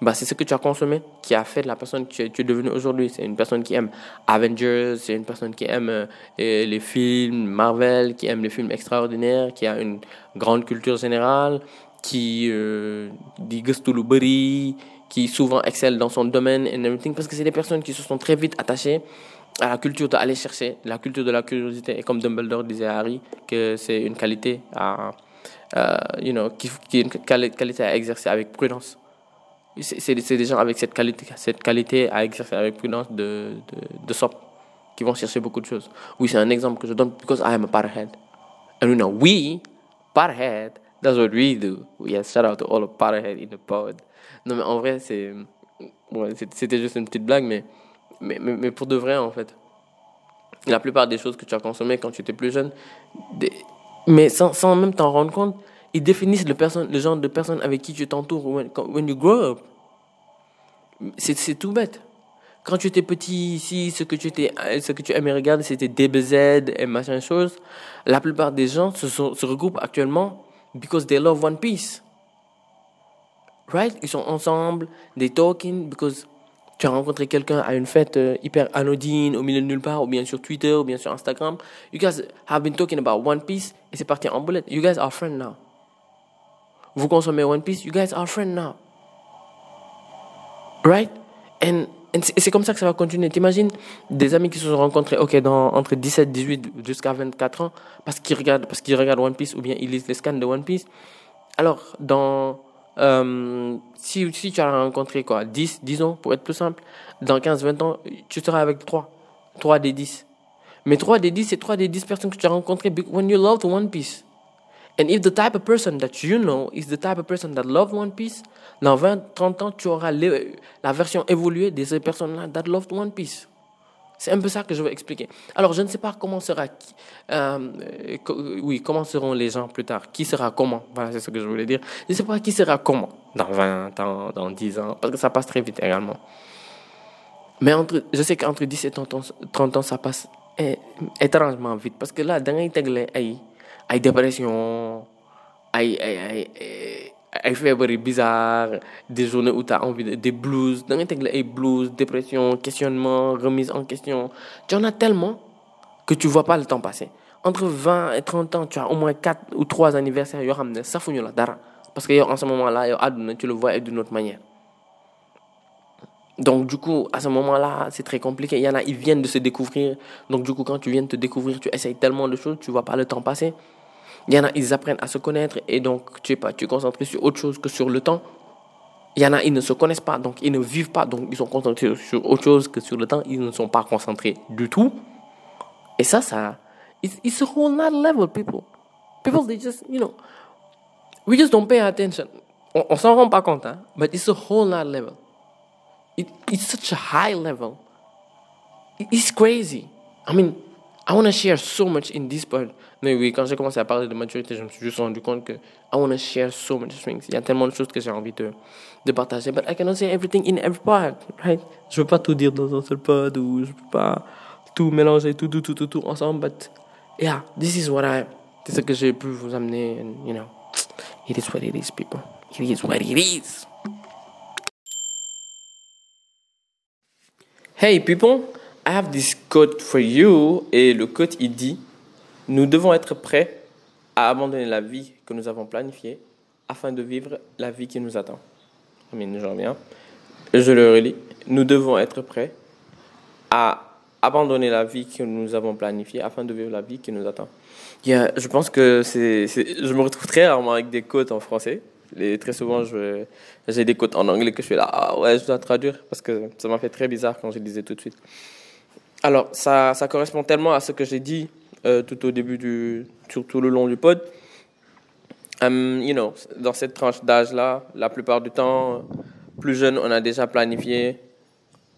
Bah, c'est ce que tu as consommé qui a fait de la personne que tu es, tu es devenu aujourd'hui. C'est une personne qui aime Avengers, c'est une personne qui aime euh, les films Marvel, qui aime les films extraordinaires, qui a une grande culture générale, qui euh, dit qui souvent excelle dans son domaine and everything, parce que c'est des personnes qui se sont très vite attachées à la culture d'aller chercher, la culture de la curiosité. Et comme Dumbledore disait à Harry, que c'est une qualité à, euh, you know, qui, qui, est une qualité à exercer avec prudence. C'est des gens avec cette qualité, cette qualité à exercer avec prudence de, de, de SOP, qui vont chercher beaucoup de choses. Oui, c'est un exemple que je donne, because I am a Potterhead. And you know, we, Potterhead, that's what we do. Yes, shout out to all of Potterhead in the pod. Non, mais en vrai, c'est. C'était juste une petite blague, mais, mais, mais, mais, pour de vrai, en fait. La plupart des choses que tu as consommées quand tu étais plus jeune, mais sans, sans même t'en rendre compte, ils définissent le, person... le genre de personne avec qui tu t'entoures when, when you grow up. C'est tout bête. Quand tu étais petit ici, ce que tu, étais, ce que tu aimais regarder, c'était DBZ et machin chose. La plupart des gens se, se regroupent actuellement because they love One Piece. Right? Ils sont ensemble, they talking because tu as rencontré quelqu'un à une fête euh, hyper anodine au milieu de nulle part, ou bien sur Twitter, ou bien sur Instagram. You guys have been talking about One Piece et c'est parti en boulette. You guys are friends now. Vous consommez One Piece, you guys are friends now. Right? And, and c'est comme ça que ça va continuer. T'imagines des amis qui se sont rencontrés, ok, dans, entre 17, 18 jusqu'à 24 ans, parce qu'ils regardent, parce qu'ils regardent One Piece, ou bien ils lisent les scans de One Piece. Alors, dans euh, si, si tu as rencontré quoi, 10, disons, pour être plus simple, dans 15-20 ans, tu seras avec 3. 3 des 10. Mais 3 des 10, c'est 3 des 10 personnes que tu as rencontrées when you loved One Piece. And if the type of person that you know is the type of person that love One Piece, dans 20, 30 ans, tu auras la version évoluée de ces personnes-là that loved One Piece. C'est un peu ça que je veux expliquer. Alors, je ne sais pas comment sera, euh, oui, comment seront les gens plus tard. Qui sera comment? Voilà, c'est ce que je voulais dire. Je ne sais pas qui sera comment dans 20 ans, dans 10 ans, parce que ça passe très vite également. Mais entre, je sais qu'entre 10 et 30 ans, 30 ans, ça passe étrangement vite. Parce que là, da ngay tegle ay, ay dépression, ay, ay, ay, ay, feebar bizarre, des journées où tu as envie de, des blues. Da ngay tegle ay blues, dépression, questionnement, remise en question. Tu en as tellement que tu vois pas le temps passer. Entre 20 et 30 ans, tu as au moins 4 ou 3 anniversaires yoo ne la dara. Parce que en ce yow, àdduna, tu le vois d'une autre manière. Donc, du coup, à ce moment-là, c'est très compliqué. Il y en a, ils viennent de se découvrir. Donc, du coup, quand tu viens de te découvrir, tu essayes tellement de choses, tu vois pas le temps passer. Il y en a, ils apprennent à se connaître et donc, tu sais pas, tu es concentré sur autre chose que sur le temps. Il y en a, ils ne se connaissent pas, donc ils ne vivent pas, donc ils sont concentrés sur autre chose que sur le temps. Ils ne sont pas concentrés du tout. Et ça, ça, it's, it's a whole nother level, people. People, they just, you know, we just don't pay attention. On, on s'en rend pas compte, hein, but it's a whole nother level. It, it's such a high level. It- It's crazy. I mean, I want to share so much in this part. Mais oui, quand j'ai commencé à parler de maturité, je me suis juste rendu compte que I want to share so much things. Il y a tellement de choses que j'ai envie de, de partager. But I cannot say everything in every part, right? Je veux pas tout dire dans un seul pod ou je peux pas tout mélanger, tout, tout, tout, tout, tout ensemble. But yeah, this is what I, c'est ce que j'ai pu vous amener. And, you know, it is what it is, people. It is what it is. Hey people, I have this quote for you. Et le quote, il dit Nous devons être prêts à abandonner la vie que nous avons planifiée afin de vivre la vie qui nous attend. Je reviens. Je le relis. Nous devons être prêts à abandonner la vie que nous avons planifiée afin de vivre la vie qui nous attend. Je pense que je me retrouve très rarement avec des quotes en français. Et très souvent, j'ai des quotes en anglais que je fais là, ah ouais, je dois traduire parce que ça m'a fait très bizarre quand je lisais tout de suite. Alors, ça, ça correspond tellement à ce que j'ai dit euh, tout au début du, sur tout le long du pod. Um, you know, dans cette tranche d'âge-là, la plupart du temps, plus jeune, on a déjà planifié.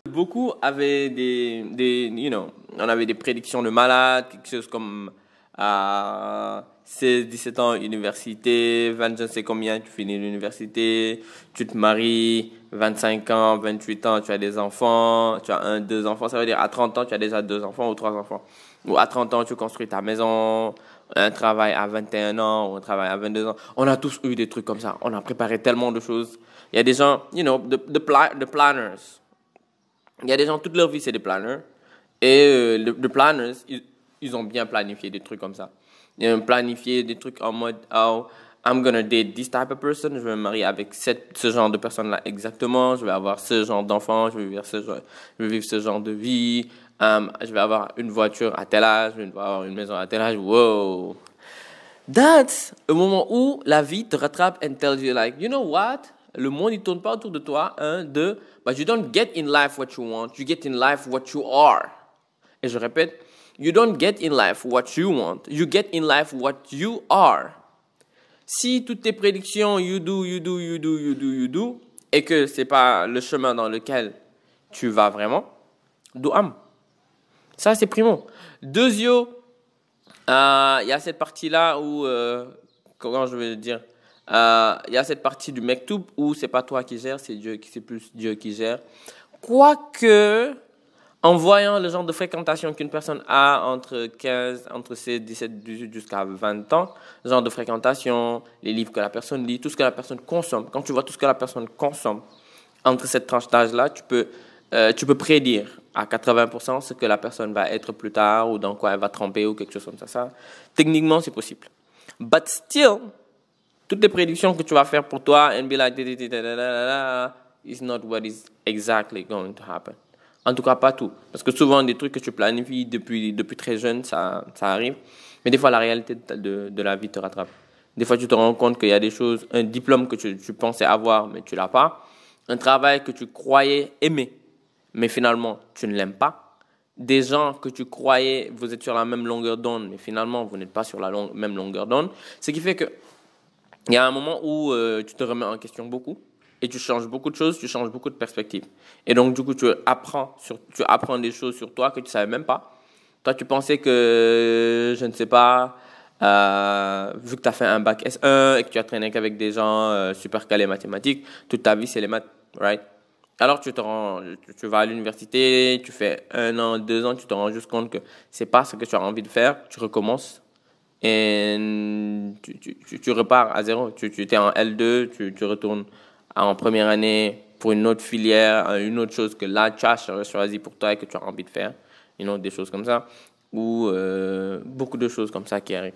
Beaucoup avaient des, des, you know, on avait des prédictions de malades, quelque chose comme à 16, 17 ans, université, 20, je ne sais combien, tu finis l'université, tu te maries, 25 ans, 28 ans, tu as des enfants, tu as un, deux enfants, ça veut dire à 30 ans, tu as déjà deux enfants ou trois enfants. Ou à 30 ans, tu construis ta maison, un travail à 21 ans ou un travail à 22 ans. On a tous eu des trucs comme ça. On a préparé tellement de choses. Il y a des gens, you know, the, the, pla- the planners. Il y a des gens, toute leur vie, c'est des planners. Et euh, le- the planners, ils, ils ont bien planifié des trucs comme ça. Ont planifié des trucs en mode, oh, I'm gonna date this type of person. Je vais me marier avec cette, ce genre de personne-là exactement. Je vais avoir ce genre d'enfant. Je vais vivre ce genre, je vais vivre ce genre de vie. Um, je vais avoir une voiture à tel âge. Je vais avoir une maison à tel âge. Wow. That's le moment où la vie te rattrape and tells you like, you know what? Le monde, il tourne pas autour de toi. Un, deux. But you don't get in life what you want. You get in life what you are. Et je répète, you don't get in life what you want. You get in life what you are. Si toutes tes prédictions, you do, you do, you do, you do, you do, et que c'est pas le chemin dans lequel tu vas vraiment, do am. Ça, c'est primo. Deuxio, euh, il y a cette partie-là où, euh, comment je vais dire, Euh, il y a cette partie du mektoub où c'est pas toi qui gères, c'est Dieu c'est plus Dieu qui gère. Quoique, en voyant le genre de fréquentation qu'une personne a entre 15, entre ses 17, 18 jusqu'à 20 ans, le genre de fréquentation, les livres que la personne lit, tout ce que la personne consomme, quand tu vois tout ce que la personne consomme entre cette tranche d'âge-là, tu peux, euh, tu peux prédire à 80% ce que la personne va être plus tard ou dans quoi elle va tremper ou quelque chose comme ça. ça techniquement, c'est possible. But still, toutes les prédictions que tu vas faire pour toi and be like, is not what is exactly going to happen. En tout cas, pas tout. Parce que souvent, des trucs que tu planifies depuis, depuis très jeune, ça, ça arrive. Mais des fois, la réalité de, de, la vie te rattrape. Des fois, tu te rends compte qu'il y a des choses, un diplôme que tu, tu pensais avoir, mais tu l'as pas. Un travail que tu croyais aimer, mais finalement, tu ne l'aimes pas. Des gens que tu croyais, vous êtes sur la même longueur d'onde, mais finalement, vous n'êtes pas sur la long- même longueur d'onde. Ce qui fait que il y a un moment où euh, tu te remets en question beaucoup et tu changes beaucoup de choses, tu changes beaucoup de perspectives. Et donc, du coup, tu apprends, sur, tu apprends des choses sur toi que tu savais même pas. Toi, tu pensais que, je ne sais pas, euh, vu que tu as fait un bac S1 et que tu as traîné qu'avec des gens euh, super calés mathématiques, toute ta vie, c'est les maths, right? Alors tu te rends, tu vas à l'université, tu fais un an, deux ans, tu te rends juste compte que c'est pas ce que tu as envie de faire, tu recommences et tu, repars à zéro. Tu, tu es en L2, tu, tu retournes en première année pour une autre filière, une autre chose que là tu as choisi pour toi et que tu as envie de faire, une autre des choses comme ça, ou euh, beaucoup de choses comme ça qui arrivent.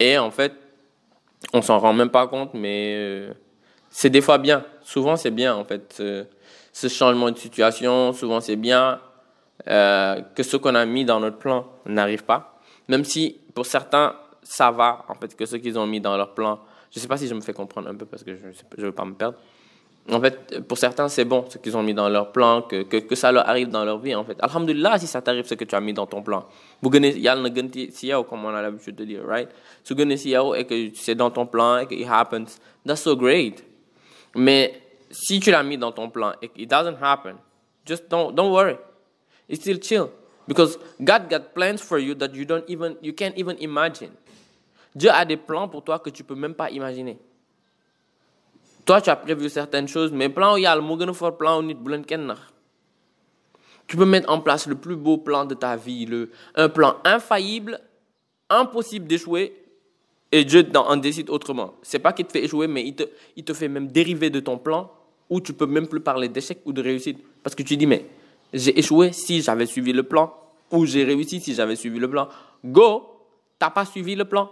Et en fait, on s'en rend même pas compte, mais euh, c'est des fois bien. Souvent c'est bien en fait. Ce changement de situation, souvent c'est bien euh, que ce qu'on a mis dans notre plan n'arrive pas. Même si pour certains, ça va, en fait, que ce qu'ils ont mis dans leur plan. Je sais pas si je me fais comprendre un peu parce que je ne veux pas me perdre. En fait, pour certains, c'est bon ce qu'ils ont mis dans leur plan, que, que, ça leur arrive dans leur vie, en fait. Alhamdulillah, si ça t'arrive ce que tu as mis dans ton plan. Comme on a l'habitude de dire, right? Et que c'est dans ton plan et que it happens, that's so great. Mais si tu l'as mis dans ton plan et it doesn't happen, just don't, don't worry. It's still chill. Because God got plans for you that you don't even, you can't even imagine. Dieu a des plans pour toi que tu peux même pas imaginer. Toi, tu as prévu certaines choses, mais plan il y a le fort plan nit Tu peux mettre en place le plus beau plan de ta vie, le, un plan infaillible, impossible d'échouer, et Dieu en décide autrement. C'est pas qu'il te fait échouer, mais il te, il te fait même dériver de ton plan où tu peux même plus parler d'échec ou de réussite. Parce que tu dis, mais j'ai échoué si j'avais suivi le plan, ou j'ai réussi si j'avais suivi le plan. Go, t'as pas suivi le plan.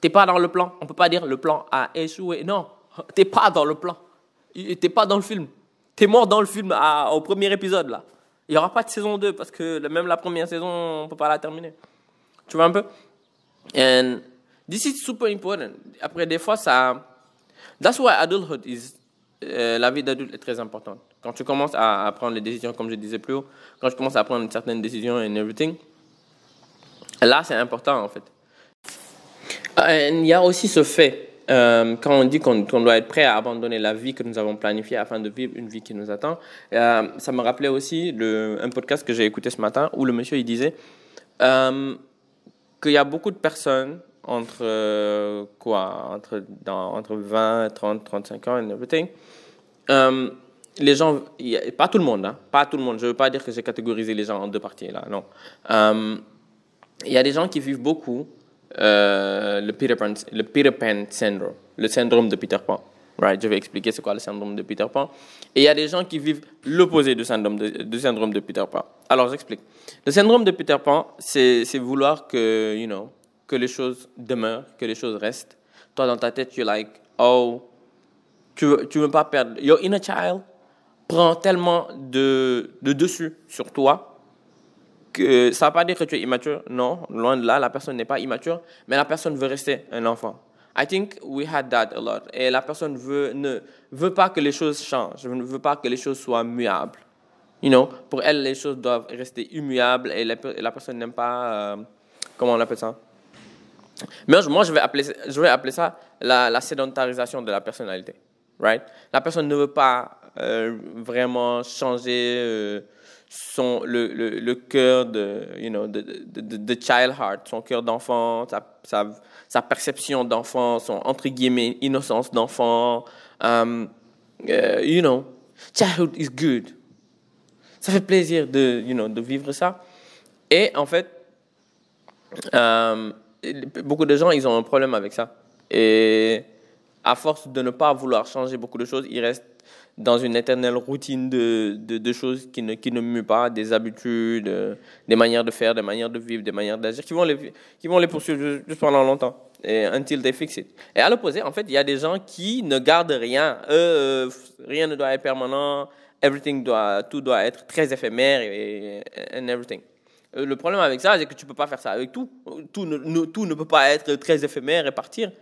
T'es pas dans le plan. On peut pas dire le plan a échoué. Non, t'es pas dans le plan. T'es pas dans le film. T'es mort dans le film au premier épisode là. Il y aura pas de saison 2 parce que même la première saison, on peut pas la terminer. Tu vois un peu? And this is super important. Après, des fois, ça. That's why adulthood is euh, la vie d'adulte est très importante. Quand tu commences à, prendre les décisions, comme je disais plus haut, quand tu commences à prendre certaines décisions et everything, là, c'est important, en fait. Il y a aussi ce fait, euh, quand on dit qu'on doit être prêt à abandonner la vie que nous avons planifiée afin de vivre une vie qui nous attend, ça me rappelait aussi un podcast que j'ai écouté ce matin où le monsieur il disait qu'il y a beaucoup de personnes entre quoi entre dans, entre 20 30 35 ans et everything euh, les gens pas tout le monde hein, pas tout le monde. Je veux pas dire que j'ai catégorisé les gens en deux parties là non. Euh, il y a des gens qui vivent beaucoup euh, le Peter Pan le Peter Pan syndrome le syndrome de Peter Pan right je vais expliquer c'est quoi le syndrome de Peter Pan et il y a des gens qui vivent l'opposé du syndrome de, syndrome de Peter Pan alors j'explique le syndrome de Peter Pan c'est vouloir que you know que les choses demeurent, que les choses restent. Toi, dans ta tête, tu like, oh, tu veux, tu veux pas perdre. Your inner child prend tellement de, de dessus sur toi ça ne veut pas dire que tu es immature. Non, loin de là, la personne n'est pas immature, mais la personne veut rester un enfant. I think we had that a lot. Et la personne ne veut pas que les choses changent, ne veut pas que les choses soient muables. You know, pour elle, les choses doivent rester immuables et la, personne n'aime pas, euh, comment on appelle ça? Mais moi, je vais appeler, ça la, la sédentarisation de la personnalité. Right? La personne ne veut pas euh, vraiment changer euh, son, le, le, cœur de, you know, de, de, child heart, son cœur d'enfant, sa, sa, perception d'enfant, son entre innocence d'enfant. Um, uh, you know, childhood is good. Ça fait plaisir de, you know, de vivre ça. Et en fait, um, beaucoup de gens, ils ont un problème avec ça. Et à force de ne pas vouloir changer beaucoup de choses, ils restent dans une éternelle routine de, de, choses qui ne, qui ne muent pas, des habitudes, des manières de faire, des manières de vivre, des manières d'agir, qui vont les, qui vont les poursuivre juste pendant longtemps. Et until they fix it. Et à l'opposé, en fait, il y a des gens qui ne gardent rien. Eux, rien ne doit être permanent. Everything doit, tout doit être très éphémère et, and everything. Euh, le problème avec ça, c'est que tu ne peux pas faire ça avec tout. Tout ne, tout ne peut pas être très éphémère et partir.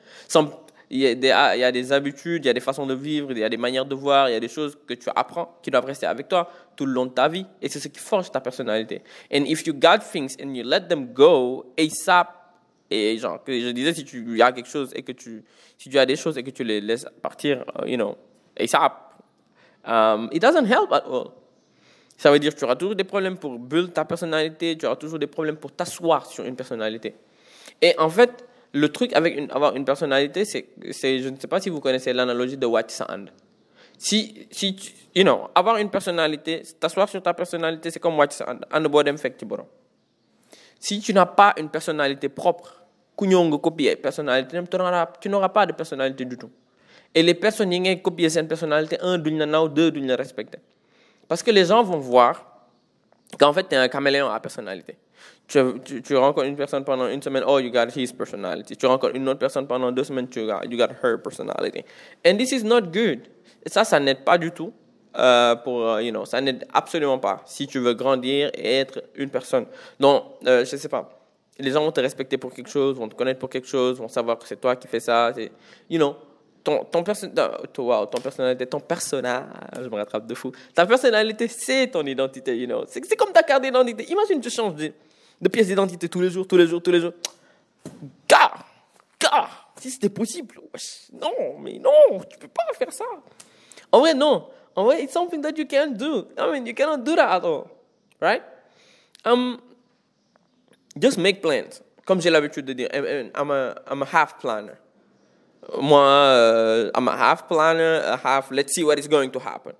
Il, y a des, il y a des habitudes, il y a des façons de vivre, il y a des manières de voir, il y a des choses que tu apprends qui doivent rester avec toi tout le long de ta vie. Et c'est ce qui forge ta personnalité. And if you got things and you let them go ASAP, et genre, je disais, si tu as quelque chose et que tu, si tu as des choses et que tu les laisses partir, uh, you know, ASAP, um, it doesn't help at all. Ça veut dire que tu auras toujours des problèmes pour build ta personnalité, tu auras toujours des problèmes pour t'asseoir sur une personnalité. Et en fait, le truc avec avoir une personnalité, c'est, je ne sais pas si vous connaissez l'analogie de white sand. Si, si you know, avoir une personnalité, t'asseoir sur ta personnalité, c'est comme watch and boredom fait Si tu n'as pas une personnalité propre, tu n'auras pas de personnalité du tout. Et les personnes qui ont copié cette personnalité, un, d'une ou deux, d'une respecter. Parce que les gens vont voir qu'en fait, tu es un caméléon à personnalité. Tu, rencontres une personne pendant une semaine, oh, you got his personality. Tu rencontres une autre personne pendant deux semaines, tu got, you got her personality. And this is not good. Et ça, ça n'aide pas du tout. Euh, pour, uh, you know, ça n'aide absolument pas si tu veux grandir et être une personne. Donc, euh, je sais pas. Les gens vont te respecter pour quelque chose, vont te connaître pour quelque chose, vont savoir que c'est toi qui fais ça. You know, ton, ton, perso wow, ton personnalité, ton personnage, je me rattrape de fou. Ta personnalité, c'est ton identité, you know. C'est comme ta carte d'identité. Imagine, tu changes de, de pièce d'identité tous les jours, tous les jours, tous les jours. Car, car, si c'était possible. Non, mais non, tu peux pas faire ça. En vrai, non. En vrai, it's something that you can't do. I mean, you cannot do that at all. Right? Um, just make plans. Comme j'ai l'habitude de dire, I'm a, I'm a half planner moi, uh, I'm a half planner, a half, let's see what is going to happen.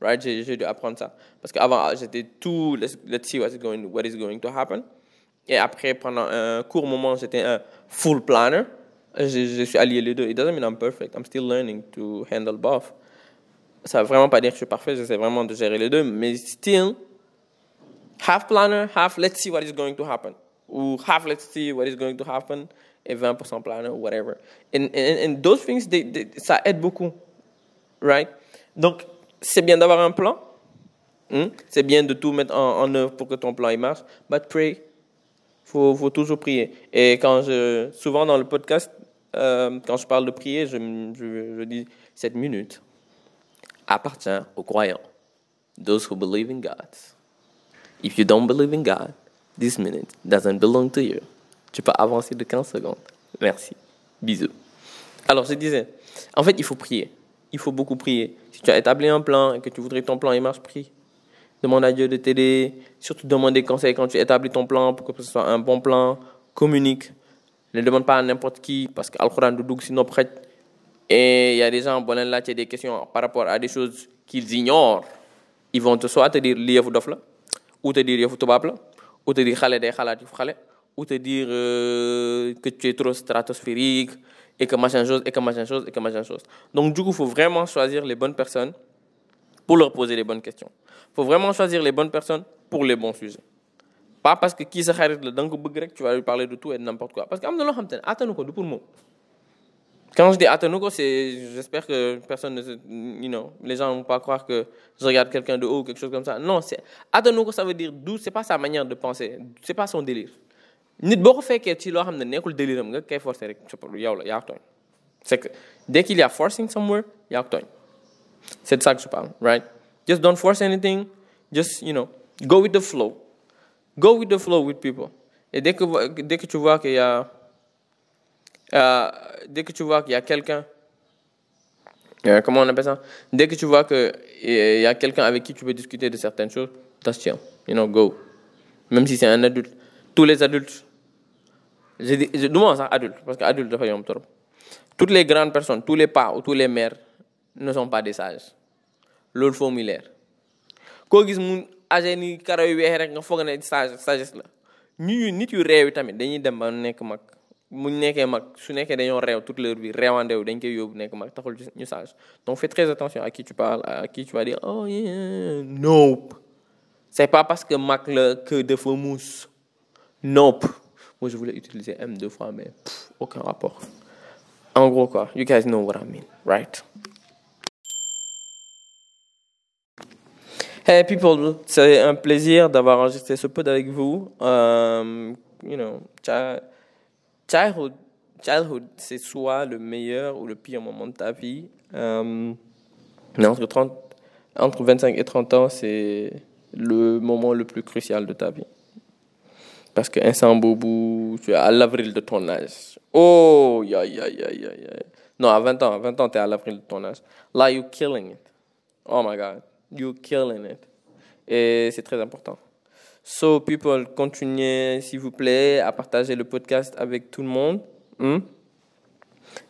Right? J'ai dû apprendre ça. Parce qu'avant, j'étais tout, let's, see what is, going, what is going to happen. Et après, pendant un court moment, j'étais un full planner. Je, suis allié les deux. It doesn't mean I'm perfect. I'm still learning to handle both. Ça veut vraiment pas dire que je suis parfait. J'essaie vraiment de gérer les deux. Mais still, half planner, half let's see what is going to happen. Ou half let's see what is going to happen et 20% planner, whatever. And, and, and those things, they, they, ça aide beaucoup. Right? Donc, c'est bien d'avoir un plan. Hmm? C'est bien de tout mettre en, œuvre pour que ton plan il marche. But pray. Faut, faut toujours prier. Et quand je, souvent dans le podcast, euh, quand je parle de prier, je, je, je dis cette minute appartient aux croyants. Those who believe in God. If you don't believe in God, this minute doesn't belong to you. Tu peux avancer de 15 secondes. Merci. Bisous. Alors, je disais, en fait, il faut prier. Il faut beaucoup prier. Si tu as établi un plan et que tu voudrais que ton plan il marche, prie. Demande à Dieu de t'aider. Surtout demande des conseils quand tu établis ton plan pour que ce soit un bon plan. Communique. Ne demande pas à n'importe qui parce que Al-Quran de sinon prête. Et il y a des gens, bon, là, tu as des questions par rapport à des choses qu'ils ignorent. Ils vont te soit te dire liyefu dof la, ou te dire ou te dire ou te dire euh, que tu es trop stratosphérique et que machin chose, et que machin chose, et que machin chose. Donc, du coup, il faut vraiment choisir les bonnes personnes pour leur poser les bonnes questions. Il faut vraiment choisir les bonnes personnes pour les bons sujets. Pas parce que qui s'arrête le donc tu vas lui parler de tout et de n'importe quoi. Parce que pour moi. Quand je dis atanu ko c'est j'espère que personne ne les gens vont pas croire que je regarde quelqu'un de haut ou quelque chose comme ça. Non, c'est atanu ko ça veut dire d'où c'est pas sa manière de penser, c'est pas son délire nit boo ko fekkee ci loo xam ne nekkul déliram nga kay forcer rek yow la yaa tooñ. C'est que dès qu'il y a forcing somewhere yaa tooñ. C'est de ça que je parle right? Just don't force anything. Just you know go with the flow. Go with the flow with people. Et dès que dès que tu vois qu'il y a euh, dès que tu vois qu'il y a quelqu'un euh, comment on appelle ça? Dès que tu vois que il y a quelqu'un avec qui tu peux discuter de certaines choses that's chill. You know go. Même si c'est un adulte. Tous les adultes je dis du ma sax adulte parce que adulte dafa yomb trop. Toutes les grandes personnes tous les pas ou tous les mères ne sont pas des sages. Loolu foo muy leer. Koo gis mu âgé ni karaw yu weex rek nga foog ne sage sagesse la. Ñu nit yu réew yi tamit dañuy dem ba nekk mag. Mu nekkee mag su nekkee dañoo réew toute leur vie réewandew dañ koy yóbbu nekk mag taxul ñu sage. Donc fais très attention à qui tu parles à qui tu vas dire oh yeah nope. C'est pas parce que mag la que dafa muus. Nope moi, je voulais utiliser M deux fois, mais aucun rapport. En gros, quoi. You guys know what I mean, right? Hey people, c'est un plaisir d'avoir enregistré ce pod avec vous. Um, you know, childhood, childhood c'est soit le meilleur ou le pire moment de ta vie. Mais entre, 30, entre 25 et 30 ans, c'est le moment le plus crucial de ta vie. Parce que instant boubou, tu es à l'avril de ton âge. Oh, ya, ya, ya, ya, ya. Non, à 20 ans, à 20 ans, tu es à l'avril de ton âge. Là, you're killing it. Oh my God, you're killing it. Et c'est très important. So, people, continuez, s'il vous plaît, à partager le podcast avec tout le monde. Hmm?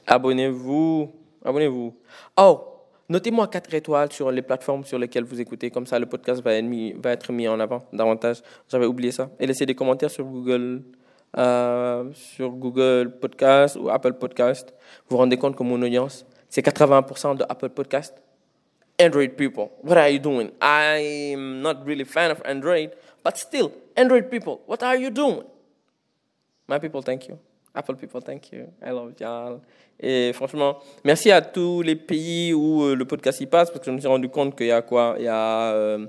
Abonnez-vous. Abonnez-vous. Oh, Notez-moi 4 étoiles sur les plateformes sur lesquelles vous écoutez. Comme ça, le podcast va être mis, va être mis en avant davantage. J'avais oublié ça. Et laissez des commentaires sur Google, euh, sur Google Podcast ou Apple Podcast. Vous vous rendez compte que mon audience, c'est 80% de Apple Podcast. Android people, what are you doing? I'm not really fan of Android, but still, Android people, what are you doing? My people, thank you. Apple people, thank you. I love y'all. Et franchement, merci à tous les pays où euh, le podcast y passe, parce que je me suis rendu compte qu'il y a quoi? Il y a euh,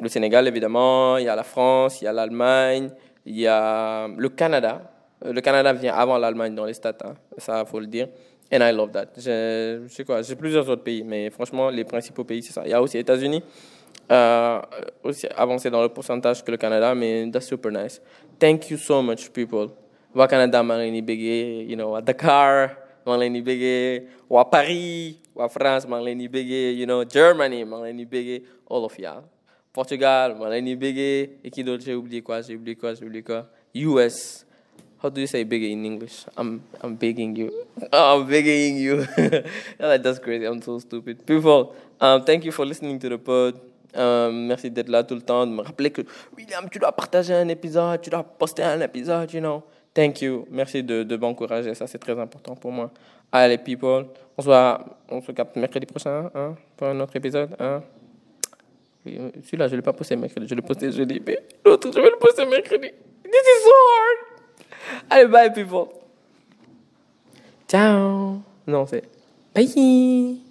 le Sénégal, évidemment, il y a la France, il y a l'Allemagne, il y a le Canada. Euh, le Canada vient avant l'Allemagne dans les stats, hein, ça, faut le dire. And I love that. Je sais quoi, j'ai plusieurs autres pays, mais franchement, les principaux pays, c'est ça. Il y a aussi les États-Unis, aussi avancé dans le pourcentage que le Canada, mais that's super nice. Thank you so much, people. Wa Canada, maa ngi leen you know, à Dakar, di wa Paris, wa France, di you know, Germany, di all of y'all. Portugal, di et qui d'autre, j'ai oublié quoi, j'ai oublié quoi, j'ai oublié quoi. US, how do you say bigger in English? I'm I'm begging you. I'm begging you. That's crazy. I'm so stupid. People, um, thank you for listening to the pod. Um, merci d'être là tout le temps, de me rappeler que William, tu dois partager un épisode, tu dois poster un épisode, you know. Thank you. Merci de, de m'encourager. Ça, c'est très important pour moi. Allez, people. On se voit, on se capte mercredi prochain, hein, pour un autre épisode, hein. Celui-là, je ne l'ai pas posté mercredi, je l'ai posté jeudi, mais l'autre, je vais le poster mercredi. This is so hard! Allez, bye, people. Ciao. Non, c'est bye.